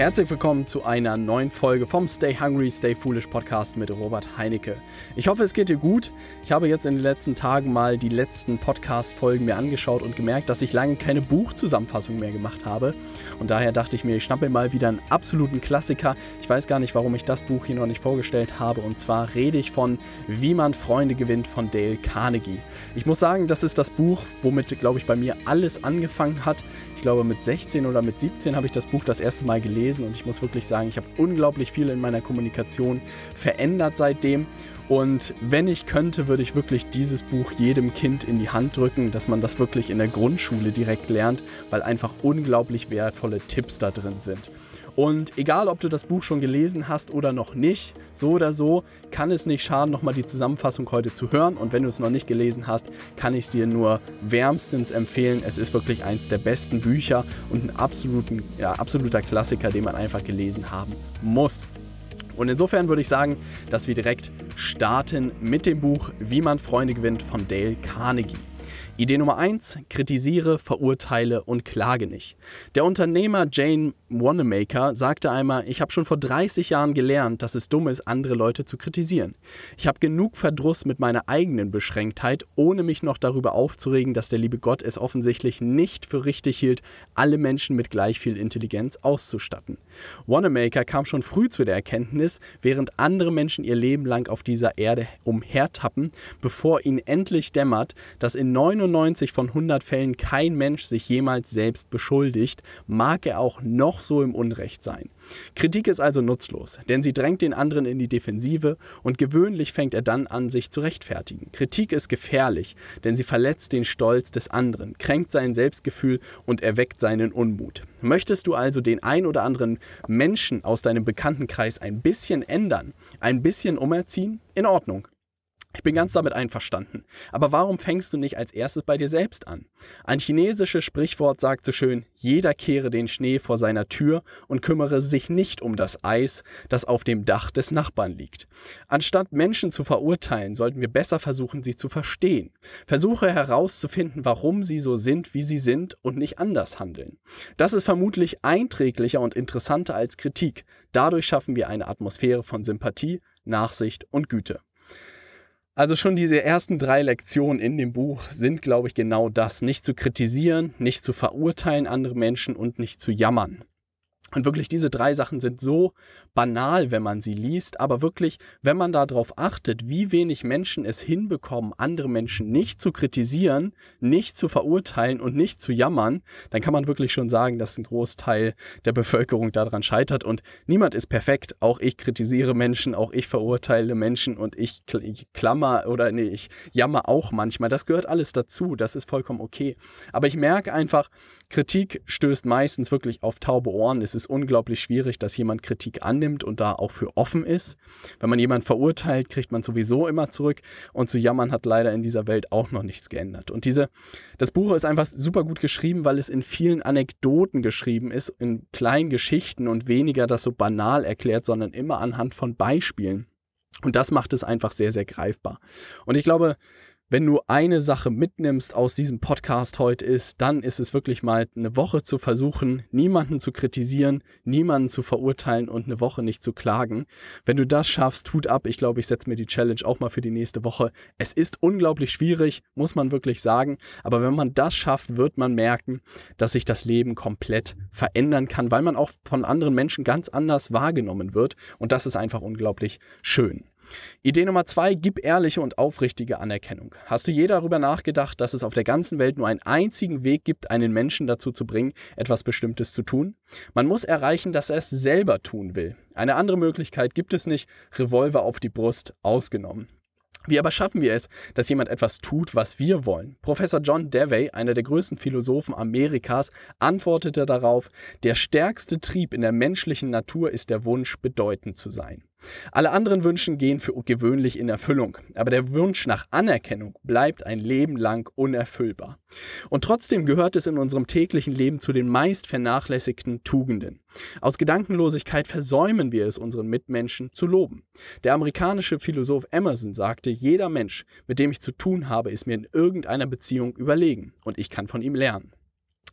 Herzlich willkommen zu einer neuen Folge vom Stay Hungry, Stay Foolish Podcast mit Robert Heinecke. Ich hoffe, es geht dir gut. Ich habe jetzt in den letzten Tagen mal die letzten Podcast-Folgen mir angeschaut und gemerkt, dass ich lange keine Buchzusammenfassung mehr gemacht habe. Und daher dachte ich mir, ich schnappe mal wieder einen absoluten Klassiker. Ich weiß gar nicht, warum ich das Buch hier noch nicht vorgestellt habe. Und zwar rede ich von Wie man Freunde gewinnt von Dale Carnegie. Ich muss sagen, das ist das Buch, womit, glaube ich, bei mir alles angefangen hat. Ich glaube, mit 16 oder mit 17 habe ich das Buch das erste Mal gelesen und ich muss wirklich sagen, ich habe unglaublich viel in meiner Kommunikation verändert seitdem. Und wenn ich könnte, würde ich wirklich dieses Buch jedem Kind in die Hand drücken, dass man das wirklich in der Grundschule direkt lernt, weil einfach unglaublich wertvolle Tipps da drin sind. Und egal, ob du das Buch schon gelesen hast oder noch nicht, so oder so kann es nicht schaden, nochmal die Zusammenfassung heute zu hören. Und wenn du es noch nicht gelesen hast, kann ich es dir nur wärmstens empfehlen. Es ist wirklich eins der besten Bücher und ein absoluten, ja, absoluter Klassiker, den man einfach gelesen haben muss. Und insofern würde ich sagen, dass wir direkt starten mit dem Buch Wie man Freunde gewinnt von Dale Carnegie. Idee Nummer 1, kritisiere, verurteile und klage nicht. Der Unternehmer Jane Wanamaker sagte einmal, ich habe schon vor 30 Jahren gelernt, dass es dumm ist, andere Leute zu kritisieren. Ich habe genug Verdruss mit meiner eigenen Beschränktheit, ohne mich noch darüber aufzuregen, dass der liebe Gott es offensichtlich nicht für richtig hielt, alle Menschen mit gleich viel Intelligenz auszustatten. Wanamaker kam schon früh zu der Erkenntnis, während andere Menschen ihr Leben lang auf dieser Erde umhertappen, bevor ihnen endlich dämmert, dass in 99 99 von 100 Fällen kein Mensch sich jemals selbst beschuldigt, mag er auch noch so im Unrecht sein. Kritik ist also nutzlos, denn sie drängt den anderen in die Defensive und gewöhnlich fängt er dann an, sich zu rechtfertigen. Kritik ist gefährlich, denn sie verletzt den Stolz des anderen, kränkt sein Selbstgefühl und erweckt seinen Unmut. Möchtest du also den ein oder anderen Menschen aus deinem Bekanntenkreis ein bisschen ändern, ein bisschen umerziehen? In Ordnung. Ich bin ganz damit einverstanden. Aber warum fängst du nicht als erstes bei dir selbst an? Ein chinesisches Sprichwort sagt so schön, jeder kehre den Schnee vor seiner Tür und kümmere sich nicht um das Eis, das auf dem Dach des Nachbarn liegt. Anstatt Menschen zu verurteilen, sollten wir besser versuchen, sie zu verstehen. Versuche herauszufinden, warum sie so sind, wie sie sind und nicht anders handeln. Das ist vermutlich einträglicher und interessanter als Kritik. Dadurch schaffen wir eine Atmosphäre von Sympathie, Nachsicht und Güte. Also schon diese ersten drei Lektionen in dem Buch sind, glaube ich, genau das. Nicht zu kritisieren, nicht zu verurteilen andere Menschen und nicht zu jammern. Und wirklich, diese drei Sachen sind so banal, wenn man sie liest, aber wirklich, wenn man darauf achtet, wie wenig Menschen es hinbekommen, andere Menschen nicht zu kritisieren, nicht zu verurteilen und nicht zu jammern, dann kann man wirklich schon sagen, dass ein Großteil der Bevölkerung daran scheitert. Und niemand ist perfekt. Auch ich kritisiere Menschen, auch ich verurteile Menschen und ich, klammer oder nee, ich jammer auch manchmal. Das gehört alles dazu. Das ist vollkommen okay. Aber ich merke einfach, Kritik stößt meistens wirklich auf taube Ohren. Es ist unglaublich schwierig, dass jemand Kritik annimmt und da auch für offen ist. Wenn man jemanden verurteilt, kriegt man sowieso immer zurück. Und zu jammern hat leider in dieser Welt auch noch nichts geändert. Und diese, das Buch ist einfach super gut geschrieben, weil es in vielen Anekdoten geschrieben ist, in kleinen Geschichten und weniger das so banal erklärt, sondern immer anhand von Beispielen. Und das macht es einfach sehr, sehr greifbar. Und ich glaube, wenn du eine Sache mitnimmst aus diesem Podcast heute ist, dann ist es wirklich mal eine Woche zu versuchen, niemanden zu kritisieren, niemanden zu verurteilen und eine Woche nicht zu klagen. Wenn du das schaffst, Hut ab. Ich glaube, ich setze mir die Challenge auch mal für die nächste Woche. Es ist unglaublich schwierig, muss man wirklich sagen. Aber wenn man das schafft, wird man merken, dass sich das Leben komplett verändern kann, weil man auch von anderen Menschen ganz anders wahrgenommen wird. Und das ist einfach unglaublich schön. Idee Nummer zwei, gib ehrliche und aufrichtige Anerkennung. Hast du je darüber nachgedacht, dass es auf der ganzen Welt nur einen einzigen Weg gibt, einen Menschen dazu zu bringen, etwas Bestimmtes zu tun? Man muss erreichen, dass er es selber tun will. Eine andere Möglichkeit gibt es nicht, Revolver auf die Brust ausgenommen. Wie aber schaffen wir es, dass jemand etwas tut, was wir wollen? Professor John Dewey, einer der größten Philosophen Amerikas, antwortete darauf, der stärkste Trieb in der menschlichen Natur ist der Wunsch, bedeutend zu sein. Alle anderen Wünsche gehen für gewöhnlich in Erfüllung, aber der Wunsch nach Anerkennung bleibt ein Leben lang unerfüllbar. Und trotzdem gehört es in unserem täglichen Leben zu den meist vernachlässigten Tugenden. Aus Gedankenlosigkeit versäumen wir es, unseren Mitmenschen zu loben. Der amerikanische Philosoph Emerson sagte, jeder Mensch, mit dem ich zu tun habe, ist mir in irgendeiner Beziehung überlegen und ich kann von ihm lernen.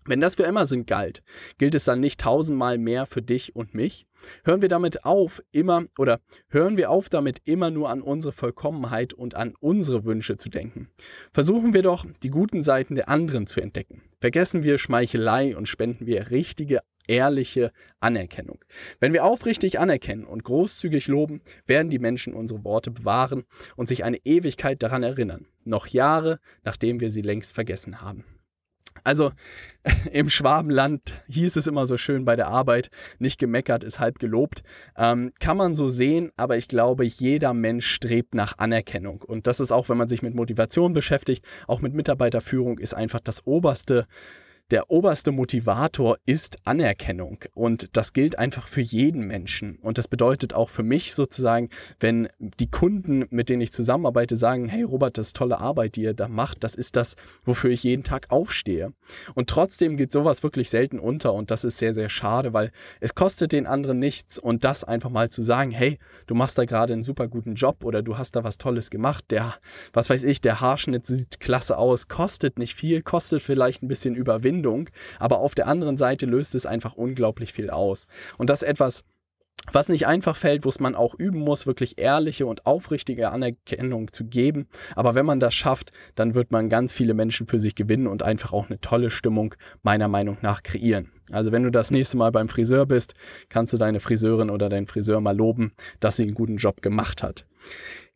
Wenn das für Amazon galt, gilt es dann nicht tausendmal mehr für dich und mich? Hören wir damit auf, immer oder hören wir auf, damit immer nur an unsere Vollkommenheit und an unsere Wünsche zu denken. Versuchen wir doch, die guten Seiten der anderen zu entdecken. Vergessen wir Schmeichelei und spenden wir richtige, ehrliche Anerkennung. Wenn wir aufrichtig anerkennen und großzügig loben, werden die Menschen unsere Worte bewahren und sich eine Ewigkeit daran erinnern, noch Jahre, nachdem wir sie längst vergessen haben. Also im Schwabenland hieß es immer so schön bei der Arbeit, nicht gemeckert ist halb gelobt. Ähm, kann man so sehen, aber ich glaube, jeder Mensch strebt nach Anerkennung. Und das ist auch, wenn man sich mit Motivation beschäftigt, auch mit Mitarbeiterführung, ist einfach das oberste der oberste Motivator ist Anerkennung. Und das gilt einfach für jeden Menschen. Und das bedeutet auch für mich sozusagen, wenn die Kunden, mit denen ich zusammenarbeite, sagen, hey Robert, das ist tolle Arbeit, die ihr da macht, das ist das, wofür ich jeden Tag aufstehe. Und trotzdem geht sowas wirklich selten unter. Und das ist sehr, sehr schade, weil es kostet den anderen nichts. Und das einfach mal zu sagen, hey, du machst da gerade einen super guten Job oder du hast da was Tolles gemacht, der, was weiß ich, der Haarschnitt sieht klasse aus, kostet nicht viel, kostet vielleicht ein bisschen Überwindung Verbindung, aber auf der anderen Seite löst es einfach unglaublich viel aus. Und das ist etwas, was nicht einfach fällt, wo es man auch üben muss, wirklich ehrliche und aufrichtige Anerkennung zu geben. Aber wenn man das schafft, dann wird man ganz viele Menschen für sich gewinnen und einfach auch eine tolle Stimmung meiner Meinung nach kreieren. Also wenn du das nächste Mal beim Friseur bist, kannst du deine Friseurin oder deinen Friseur mal loben, dass sie einen guten Job gemacht hat.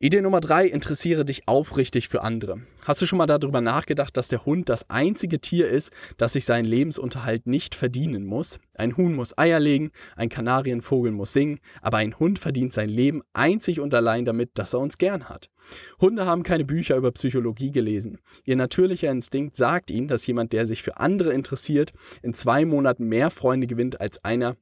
Idee Nummer drei, interessiere dich aufrichtig für andere. Hast du schon mal darüber nachgedacht, dass der Hund das einzige Tier ist, das sich seinen Lebensunterhalt nicht verdienen muss? Ein Huhn muss Eier legen, ein Kanarienvogel muss singen, aber ein Hund verdient sein Leben einzig und allein damit, dass er uns gern hat. Hunde haben keine Bücher über Psychologie gelesen. Ihr natürlicher Instinkt sagt ihnen, dass jemand, der sich für andere interessiert, in zwei Monaten mehr Freunde gewinnt als einer,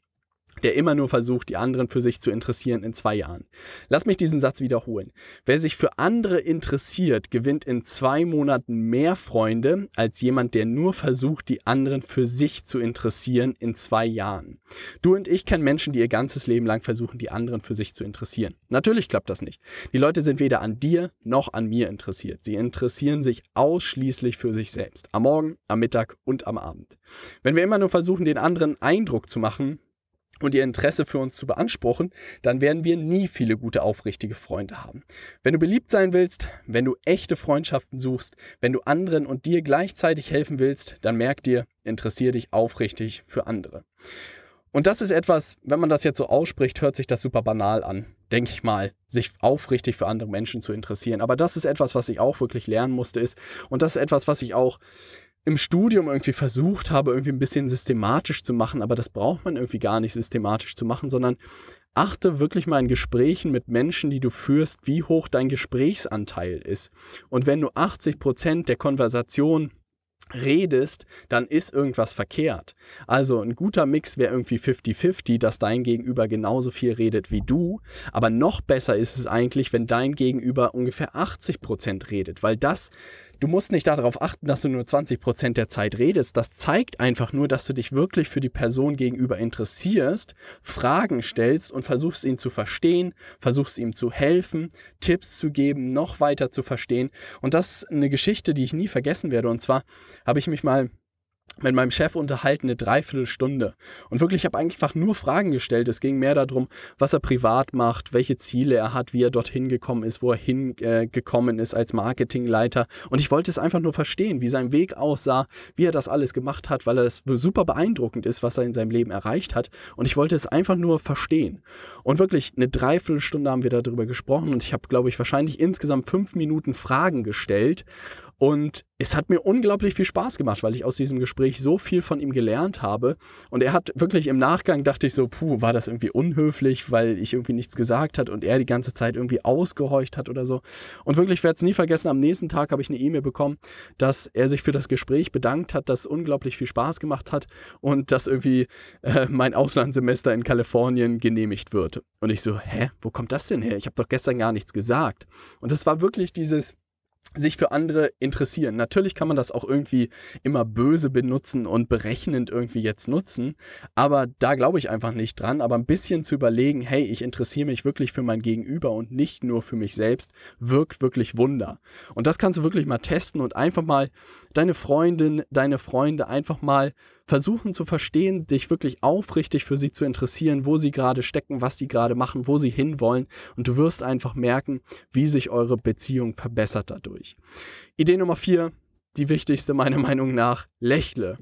der immer nur versucht, die anderen für sich zu interessieren in zwei Jahren. Lass mich diesen Satz wiederholen. Wer sich für andere interessiert, gewinnt in zwei Monaten mehr Freunde als jemand, der nur versucht, die anderen für sich zu interessieren in zwei Jahren. Du und ich kennen Menschen, die ihr ganzes Leben lang versuchen, die anderen für sich zu interessieren. Natürlich klappt das nicht. Die Leute sind weder an dir noch an mir interessiert. Sie interessieren sich ausschließlich für sich selbst. Am Morgen, am Mittag und am Abend. Wenn wir immer nur versuchen, den anderen Eindruck zu machen, und ihr Interesse für uns zu beanspruchen, dann werden wir nie viele gute, aufrichtige Freunde haben. Wenn du beliebt sein willst, wenn du echte Freundschaften suchst, wenn du anderen und dir gleichzeitig helfen willst, dann merk dir, interessier dich aufrichtig für andere. Und das ist etwas, wenn man das jetzt so ausspricht, hört sich das super banal an, denke ich mal, sich aufrichtig für andere Menschen zu interessieren. Aber das ist etwas, was ich auch wirklich lernen musste, ist, und das ist etwas, was ich auch im Studium irgendwie versucht habe, irgendwie ein bisschen systematisch zu machen, aber das braucht man irgendwie gar nicht systematisch zu machen, sondern achte wirklich mal in Gesprächen mit Menschen, die du führst, wie hoch dein Gesprächsanteil ist. Und wenn du 80 Prozent der Konversation redest, dann ist irgendwas verkehrt. Also ein guter Mix wäre irgendwie 50-50, dass dein Gegenüber genauso viel redet wie du. Aber noch besser ist es eigentlich, wenn dein Gegenüber ungefähr 80 Prozent redet, weil das Du musst nicht darauf achten, dass du nur 20% der Zeit redest. Das zeigt einfach nur, dass du dich wirklich für die Person gegenüber interessierst, Fragen stellst und versuchst ihn zu verstehen, versuchst ihm zu helfen, Tipps zu geben, noch weiter zu verstehen. Und das ist eine Geschichte, die ich nie vergessen werde. Und zwar habe ich mich mal mit meinem Chef unterhalten eine Dreiviertelstunde. Und wirklich, ich habe einfach nur Fragen gestellt. Es ging mehr darum, was er privat macht, welche Ziele er hat, wie er dorthin gekommen ist, wo er hingekommen äh, ist als Marketingleiter. Und ich wollte es einfach nur verstehen, wie sein Weg aussah, wie er das alles gemacht hat, weil er es super beeindruckend ist, was er in seinem Leben erreicht hat. Und ich wollte es einfach nur verstehen. Und wirklich, eine Dreiviertelstunde haben wir darüber gesprochen und ich habe, glaube ich, wahrscheinlich insgesamt fünf Minuten Fragen gestellt. Und es hat mir unglaublich viel Spaß gemacht, weil ich aus diesem Gespräch so viel von ihm gelernt habe. Und er hat wirklich im Nachgang dachte ich so, puh, war das irgendwie unhöflich, weil ich irgendwie nichts gesagt hat und er die ganze Zeit irgendwie ausgehorcht hat oder so. Und wirklich werde es nie vergessen, am nächsten Tag habe ich eine E-Mail bekommen, dass er sich für das Gespräch bedankt hat, das unglaublich viel Spaß gemacht hat und dass irgendwie äh, mein Auslandssemester in Kalifornien genehmigt wird. Und ich so, hä, wo kommt das denn her? Ich habe doch gestern gar nichts gesagt. Und es war wirklich dieses sich für andere interessieren. Natürlich kann man das auch irgendwie immer böse benutzen und berechnend irgendwie jetzt nutzen, aber da glaube ich einfach nicht dran. Aber ein bisschen zu überlegen, hey, ich interessiere mich wirklich für mein Gegenüber und nicht nur für mich selbst, wirkt wirklich Wunder. Und das kannst du wirklich mal testen und einfach mal deine Freundin, deine Freunde einfach mal versuchen zu verstehen, dich wirklich aufrichtig für sie zu interessieren, wo sie gerade stecken, was sie gerade machen, wo sie hinwollen. Und du wirst einfach merken, wie sich eure Beziehung verbessert dadurch. Idee Nummer vier, die wichtigste meiner Meinung nach, lächle.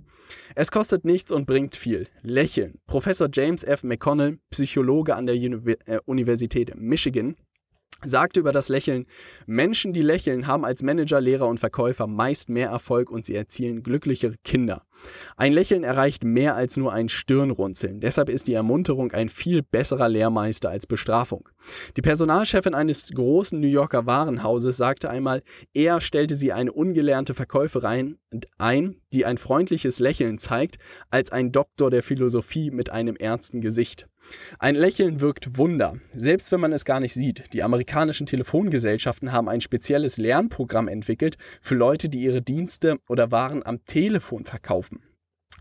Es kostet nichts und bringt viel. Lächeln. Professor James F. McConnell, Psychologe an der äh, Universität Michigan, sagte über das Lächeln, Menschen, die lächeln, haben als Manager, Lehrer und Verkäufer meist mehr Erfolg und sie erzielen glücklichere Kinder. Ein Lächeln erreicht mehr als nur ein Stirnrunzeln. Deshalb ist die Ermunterung ein viel besserer Lehrmeister als Bestrafung. Die Personalchefin eines großen New Yorker Warenhauses sagte einmal, eher stellte sie eine ungelernte Verkäuferin ein, die ein freundliches Lächeln zeigt, als ein Doktor der Philosophie mit einem ernsten Gesicht. Ein Lächeln wirkt Wunder, selbst wenn man es gar nicht sieht. Die amerikanischen Telefongesellschaften haben ein spezielles Lernprogramm entwickelt für Leute, die ihre Dienste oder Waren am Telefon verkaufen.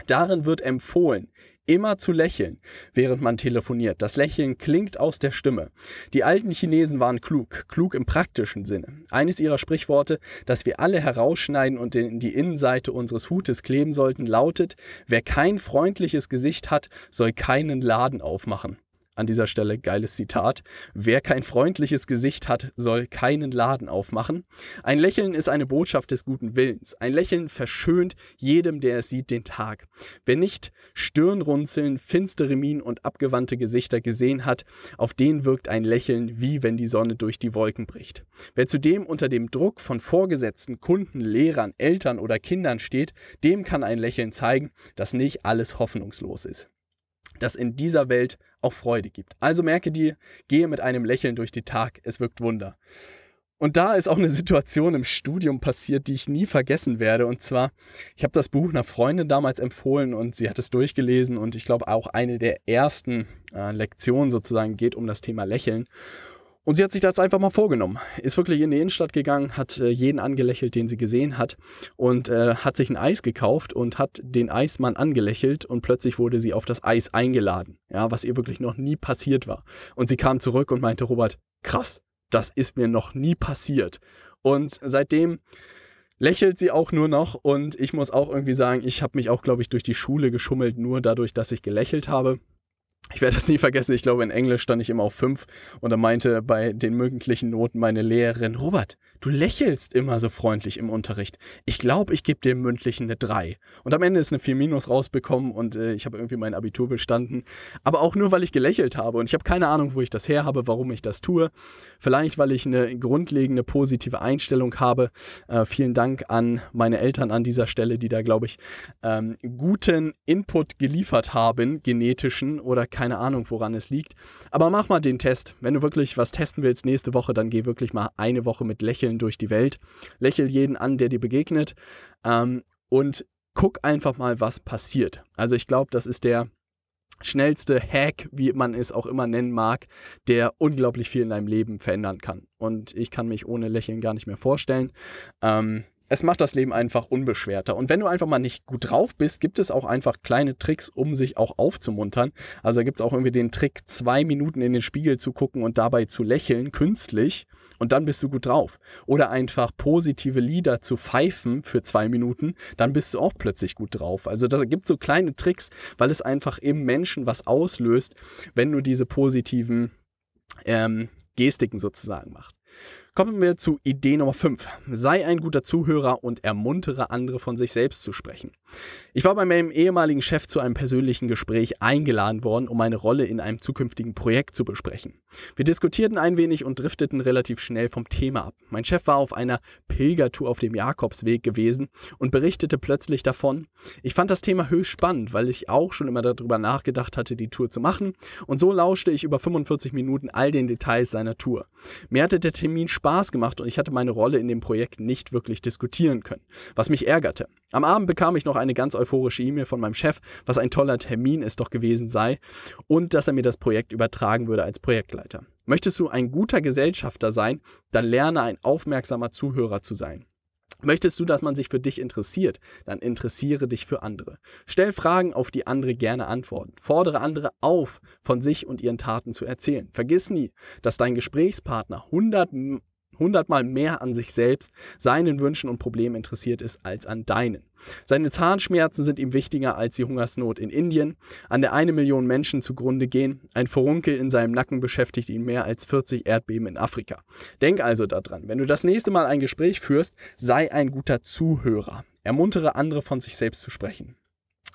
Darin wird empfohlen, immer zu lächeln, während man telefoniert. Das Lächeln klingt aus der Stimme. Die alten Chinesen waren klug, klug im praktischen Sinne. Eines ihrer Sprichworte, das wir alle herausschneiden und in die Innenseite unseres Hutes kleben sollten, lautet, wer kein freundliches Gesicht hat, soll keinen Laden aufmachen. An dieser Stelle geiles Zitat. Wer kein freundliches Gesicht hat, soll keinen Laden aufmachen. Ein Lächeln ist eine Botschaft des guten Willens. Ein Lächeln verschönt jedem, der es sieht, den Tag. Wer nicht Stirnrunzeln, finstere Mienen und abgewandte Gesichter gesehen hat, auf den wirkt ein Lächeln, wie wenn die Sonne durch die Wolken bricht. Wer zudem unter dem Druck von Vorgesetzten, Kunden, Lehrern, Eltern oder Kindern steht, dem kann ein Lächeln zeigen, dass nicht alles hoffnungslos ist dass in dieser Welt auch Freude gibt. Also merke dir, gehe mit einem Lächeln durch den Tag, es wirkt Wunder. Und da ist auch eine Situation im Studium passiert, die ich nie vergessen werde. Und zwar, ich habe das Buch einer Freundin damals empfohlen und sie hat es durchgelesen und ich glaube auch eine der ersten äh, Lektionen sozusagen geht um das Thema Lächeln. Und sie hat sich das einfach mal vorgenommen. Ist wirklich in die Innenstadt gegangen, hat äh, jeden angelächelt, den sie gesehen hat und äh, hat sich ein Eis gekauft und hat den Eismann angelächelt und plötzlich wurde sie auf das Eis eingeladen. Ja, was ihr wirklich noch nie passiert war. Und sie kam zurück und meinte, Robert, krass, das ist mir noch nie passiert. Und seitdem lächelt sie auch nur noch und ich muss auch irgendwie sagen, ich habe mich auch, glaube ich, durch die Schule geschummelt, nur dadurch, dass ich gelächelt habe ich werde das nie vergessen, ich glaube, in Englisch stand ich immer auf 5 und da meinte bei den möglichen Noten meine Lehrerin, Robert, du lächelst immer so freundlich im Unterricht. Ich glaube, ich gebe dir im mündlichen eine 3. Und am Ende ist eine 4 minus rausbekommen und äh, ich habe irgendwie mein Abitur bestanden. Aber auch nur, weil ich gelächelt habe und ich habe keine Ahnung, wo ich das her habe, warum ich das tue. Vielleicht, weil ich eine grundlegende positive Einstellung habe. Äh, vielen Dank an meine Eltern an dieser Stelle, die da, glaube ich, ähm, guten Input geliefert haben, genetischen oder keine Ahnung, woran es liegt. Aber mach mal den Test. Wenn du wirklich was testen willst nächste Woche, dann geh wirklich mal eine Woche mit Lächeln durch die Welt. Lächel jeden an, der dir begegnet. Ähm, und guck einfach mal, was passiert. Also ich glaube, das ist der schnellste Hack, wie man es auch immer nennen mag, der unglaublich viel in deinem Leben verändern kann. Und ich kann mich ohne Lächeln gar nicht mehr vorstellen. Ähm, es macht das Leben einfach unbeschwerter. Und wenn du einfach mal nicht gut drauf bist, gibt es auch einfach kleine Tricks, um sich auch aufzumuntern. Also da gibt es auch irgendwie den Trick, zwei Minuten in den Spiegel zu gucken und dabei zu lächeln, künstlich. Und dann bist du gut drauf. Oder einfach positive Lieder zu pfeifen für zwei Minuten, dann bist du auch plötzlich gut drauf. Also da gibt es so kleine Tricks, weil es einfach im Menschen was auslöst, wenn du diese positiven ähm, Gestiken sozusagen machst. Kommen wir zu Idee Nummer 5. Sei ein guter Zuhörer und ermuntere andere von sich selbst zu sprechen. Ich war bei meinem ehemaligen Chef zu einem persönlichen Gespräch eingeladen worden, um meine Rolle in einem zukünftigen Projekt zu besprechen. Wir diskutierten ein wenig und drifteten relativ schnell vom Thema ab. Mein Chef war auf einer Pilgertour auf dem Jakobsweg gewesen und berichtete plötzlich davon. Ich fand das Thema höchst spannend, weil ich auch schon immer darüber nachgedacht hatte, die Tour zu machen und so lauschte ich über 45 Minuten all den Details seiner Tour. Mir hatte der Termin Spaß gemacht und ich hatte meine Rolle in dem Projekt nicht wirklich diskutieren können, was mich ärgerte. Am Abend bekam ich noch eine ganz euphorische E-Mail von meinem Chef, was ein toller Termin es doch gewesen sei und dass er mir das Projekt übertragen würde als Projektleiter. Möchtest du ein guter Gesellschafter sein, dann lerne ein aufmerksamer Zuhörer zu sein. Möchtest du, dass man sich für dich interessiert, dann interessiere dich für andere. Stell Fragen, auf die andere gerne antworten. Fordere andere auf, von sich und ihren Taten zu erzählen. Vergiss nie, dass dein Gesprächspartner 100 hundertmal mehr an sich selbst, seinen Wünschen und Problemen interessiert ist als an deinen. Seine Zahnschmerzen sind ihm wichtiger als die Hungersnot in Indien, an der eine Million Menschen zugrunde gehen. Ein Furunkel in seinem Nacken beschäftigt ihn mehr als 40 Erdbeben in Afrika. Denk also daran, wenn du das nächste Mal ein Gespräch führst, sei ein guter Zuhörer. Ermuntere andere von sich selbst zu sprechen.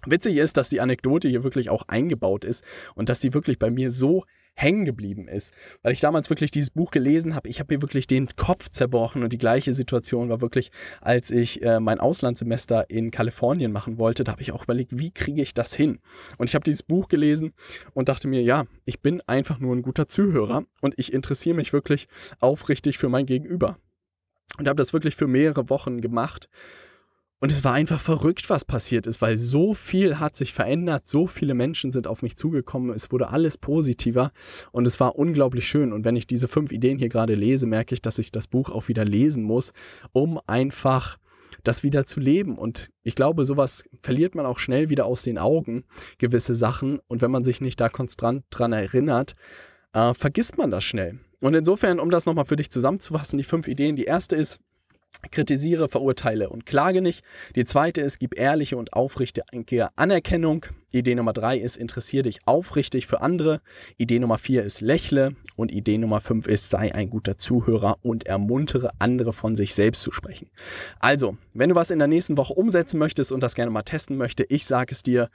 Witzig ist, dass die Anekdote hier wirklich auch eingebaut ist und dass sie wirklich bei mir so hängen geblieben ist, weil ich damals wirklich dieses Buch gelesen habe. Ich habe mir wirklich den Kopf zerbrochen und die gleiche Situation war wirklich, als ich äh, mein Auslandssemester in Kalifornien machen wollte. Da habe ich auch überlegt, wie kriege ich das hin? Und ich habe dieses Buch gelesen und dachte mir, ja, ich bin einfach nur ein guter Zuhörer und ich interessiere mich wirklich aufrichtig für mein Gegenüber. Und habe das wirklich für mehrere Wochen gemacht und es war einfach verrückt, was passiert ist, weil so viel hat sich verändert, so viele Menschen sind auf mich zugekommen, es wurde alles positiver und es war unglaublich schön. Und wenn ich diese fünf Ideen hier gerade lese, merke ich, dass ich das Buch auch wieder lesen muss, um einfach das wieder zu leben. Und ich glaube, sowas verliert man auch schnell wieder aus den Augen, gewisse Sachen. Und wenn man sich nicht da konstant dran erinnert, äh, vergisst man das schnell. Und insofern, um das nochmal für dich zusammenzufassen, die fünf Ideen. Die erste ist, Kritisiere, verurteile und klage nicht. Die zweite ist, gib ehrliche und aufrichtige Anerkennung. Idee Nummer drei ist, interessiere dich aufrichtig für andere. Idee Nummer vier ist, lächle. Und Idee Nummer fünf ist, sei ein guter Zuhörer und ermuntere andere von sich selbst zu sprechen. Also, wenn du was in der nächsten Woche umsetzen möchtest und das gerne mal testen möchte, ich sage es dir,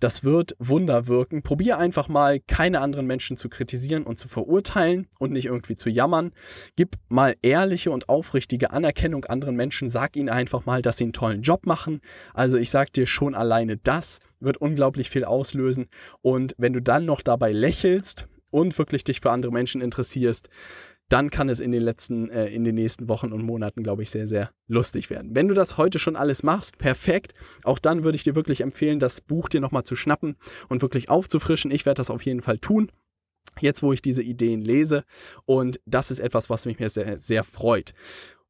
das wird Wunder wirken. Probier einfach mal, keine anderen Menschen zu kritisieren und zu verurteilen und nicht irgendwie zu jammern. Gib mal ehrliche und aufrichtige Anerkennung anderen Menschen. Sag ihnen einfach mal, dass sie einen tollen Job machen. Also ich sag dir schon alleine das wird unglaublich viel auslösen. Und wenn du dann noch dabei lächelst und wirklich dich für andere Menschen interessierst, dann kann es in den letzten, äh, in den nächsten Wochen und Monaten, glaube ich, sehr, sehr lustig werden. Wenn du das heute schon alles machst, perfekt. Auch dann würde ich dir wirklich empfehlen, das Buch dir nochmal zu schnappen und wirklich aufzufrischen. Ich werde das auf jeden Fall tun. Jetzt, wo ich diese Ideen lese. Und das ist etwas, was mich sehr, sehr freut.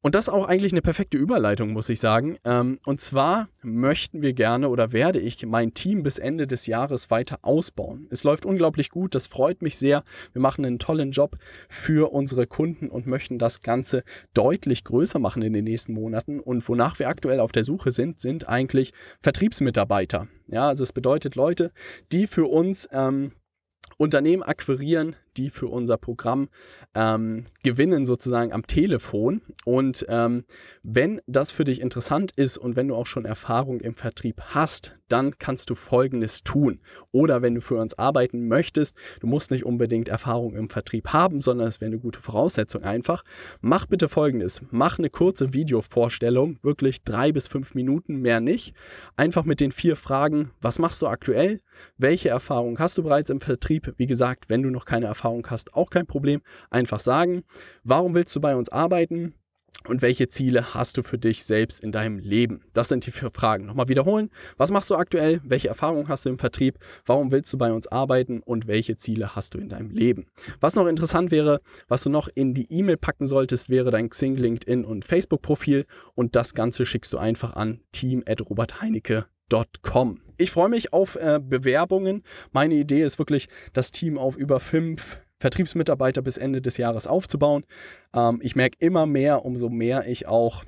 Und das ist auch eigentlich eine perfekte Überleitung, muss ich sagen. Ähm, und zwar möchten wir gerne oder werde ich mein Team bis Ende des Jahres weiter ausbauen. Es läuft unglaublich gut, das freut mich sehr. Wir machen einen tollen Job für unsere Kunden und möchten das Ganze deutlich größer machen in den nächsten Monaten. Und wonach wir aktuell auf der Suche sind, sind eigentlich Vertriebsmitarbeiter. Ja, also es bedeutet Leute, die für uns ähm, Unternehmen akquirieren, die für unser Programm ähm, gewinnen, sozusagen am Telefon. Und ähm, wenn das für dich interessant ist und wenn du auch schon Erfahrung im Vertrieb hast, dann kannst du Folgendes tun. Oder wenn du für uns arbeiten möchtest, du musst nicht unbedingt Erfahrung im Vertrieb haben, sondern es wäre eine gute Voraussetzung einfach. Mach bitte Folgendes. Mach eine kurze Videovorstellung, wirklich drei bis fünf Minuten, mehr nicht. Einfach mit den vier Fragen, was machst du aktuell? Welche Erfahrung hast du bereits im Vertrieb? Wie gesagt, wenn du noch keine Erfahrung Erfahrung hast, auch kein Problem. Einfach sagen, warum willst du bei uns arbeiten? Und welche Ziele hast du für dich selbst in deinem Leben? Das sind die vier Fragen. Nochmal wiederholen. Was machst du aktuell? Welche Erfahrungen hast du im Vertrieb? Warum willst du bei uns arbeiten? Und welche Ziele hast du in deinem Leben? Was noch interessant wäre, was du noch in die E-Mail packen solltest, wäre dein Xing, LinkedIn und Facebook-Profil. Und das Ganze schickst du einfach an team.robertheinecke.com. Ich freue mich auf äh, Bewerbungen. Meine Idee ist wirklich, das Team auf über fünf Vertriebsmitarbeiter bis Ende des Jahres aufzubauen. Ähm, ich merke immer mehr, umso mehr ich auch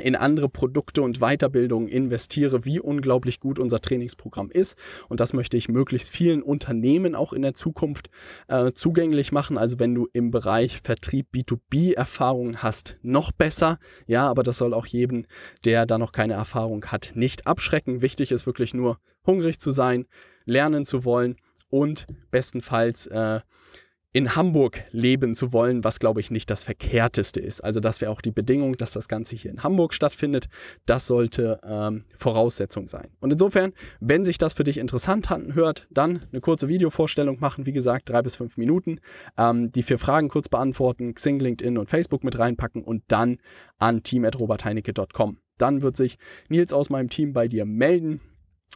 in andere Produkte und Weiterbildungen investiere, wie unglaublich gut unser Trainingsprogramm ist. Und das möchte ich möglichst vielen Unternehmen auch in der Zukunft äh, zugänglich machen. Also wenn du im Bereich Vertrieb B2B Erfahrungen hast, noch besser. Ja, aber das soll auch jeden, der da noch keine Erfahrung hat, nicht abschrecken. Wichtig ist wirklich nur hungrig zu sein, lernen zu wollen und bestenfalls äh, in Hamburg leben zu wollen, was glaube ich nicht das Verkehrteste ist. Also das wäre auch die Bedingung, dass das Ganze hier in Hamburg stattfindet. Das sollte ähm, Voraussetzung sein. Und insofern, wenn sich das für dich interessant hört, dann eine kurze Videovorstellung machen. Wie gesagt, drei bis fünf Minuten. Ähm, die vier Fragen kurz beantworten, Xing, LinkedIn und Facebook mit reinpacken und dann an team.robertheinecke.com. Dann wird sich Nils aus meinem Team bei dir melden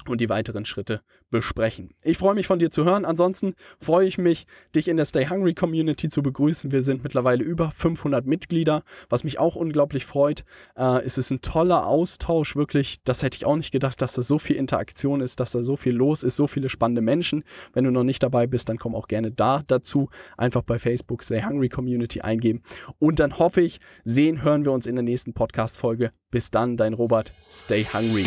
und die weiteren Schritte besprechen. Ich freue mich von dir zu hören. Ansonsten freue ich mich, dich in der Stay Hungry Community zu begrüßen. Wir sind mittlerweile über 500 Mitglieder, was mich auch unglaublich freut. Äh, es ist ein toller Austausch, wirklich. Das hätte ich auch nicht gedacht, dass da so viel Interaktion ist, dass da so viel los ist, so viele spannende Menschen. Wenn du noch nicht dabei bist, dann komm auch gerne da dazu. Einfach bei Facebook Stay Hungry Community eingeben. Und dann hoffe ich, sehen, hören wir uns in der nächsten Podcast-Folge. Bis dann, dein Robert. Stay Hungry.